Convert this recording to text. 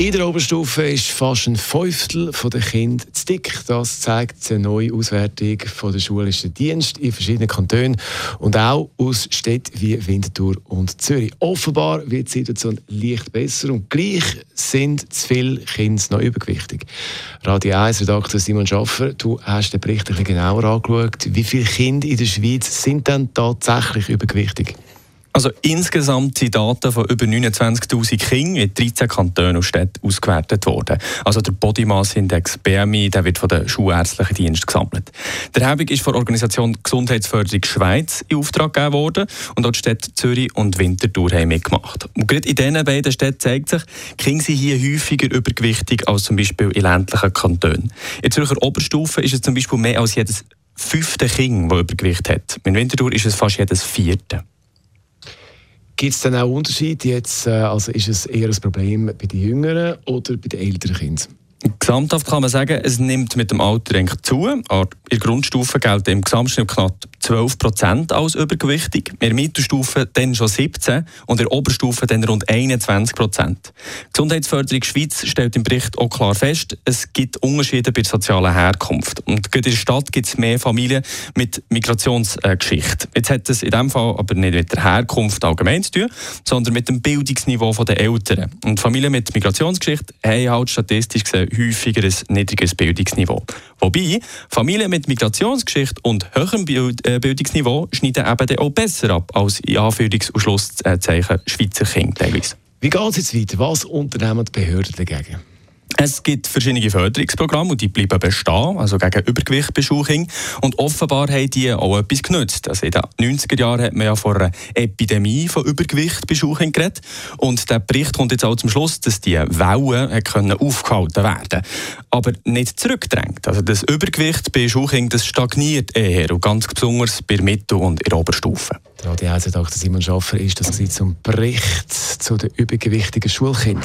In der Oberstufe ist fast ein Fünftel der Kinder zu dick. Das zeigt eine neue Auswertung von der schulischen Dienst in verschiedenen Kantonen und auch aus Städten wie Winterthur und Zürich. Offenbar wird die Situation leicht besser und gleich sind zu viele Kinder noch übergewichtig. Radio 1 Redakteur Simon Schaffer, du hast den Bericht ein bisschen genauer angeschaut. Wie viele Kinder in der Schweiz sind denn tatsächlich übergewichtig? Also insgesamt sind Daten von über 29'000 Kindern in 13 Kantonen und Städten ausgewertet worden. Also der Body Mass Index BMI, der wird von den Schulärztlichen Dienst gesammelt. Der Erhebung ist von der Organisation Gesundheitsförderung Schweiz in Auftrag gegeben worden und die Städte Zürich und Winterthur haben mitgemacht. Und gerade in diesen beiden Städten zeigt sich, Kinder sind hier häufiger übergewichtig als zum Beispiel in ländlichen Kantonen. In Zürcher Oberstufe ist es zum Beispiel mehr als jedes fünfte Kind, das Übergewicht hat. In Winterthur ist es fast jedes vierte. Gibt es dann auch Unterschiede jetzt? Äh, also ist es eher ein Problem bei den Jüngeren oder bei den älteren Kindern? Gesamthaft kann man sagen, es nimmt mit dem Alter eigentlich zu. In der Grundstufe gelten im Gesamtschnitt knapp 12 Prozent als übergewichtig, in der Mittelstufe dann schon 17 und in der Oberstufe dann rund 21 Prozent. Gesundheitsförderung Schweiz stellt im Bericht auch klar fest, es gibt Unterschiede bei der sozialen Herkunft. Und in der Stadt gibt es mehr Familien mit Migrationsgeschichte. Jetzt hat es in diesem Fall aber nicht mit der Herkunft allgemein zu tun, sondern mit dem Bildungsniveau der Eltern. Und Familien mit Migrationsgeschichte haben halt statistisch gesehen häufiger ein niedriges Bildungsniveau. Wobei Familien mit Migrationsgeschichte und höherem äh, Bildungsniveau schneiden eben auch besser ab als in Anführungs- und Schlusszeichen Schweizer Kinder. Wie geht es jetzt weiter? Was unternehmen die Behörden dagegen? Es gibt verschiedene Förderungsprogramme und die bleiben bestehen, also gegen Übergewicht bei Schulkindern. Und offenbar haben die auch etwas genützt. Also in den 90er Jahren hat man ja vor einer Epidemie von Übergewicht bei Schulkindern geredet. Und der Bericht kommt jetzt auch zum Schluss, dass die Wellen können aufgehalten werden aber nicht zurückdrängt. Also das Übergewicht bei Schulkindern das stagniert eher und ganz besonders bei Mittel- und in Oberstufe. Der Radio Simon Schaffer ist das zum Bericht zu den übergewichtigen Schulkindern.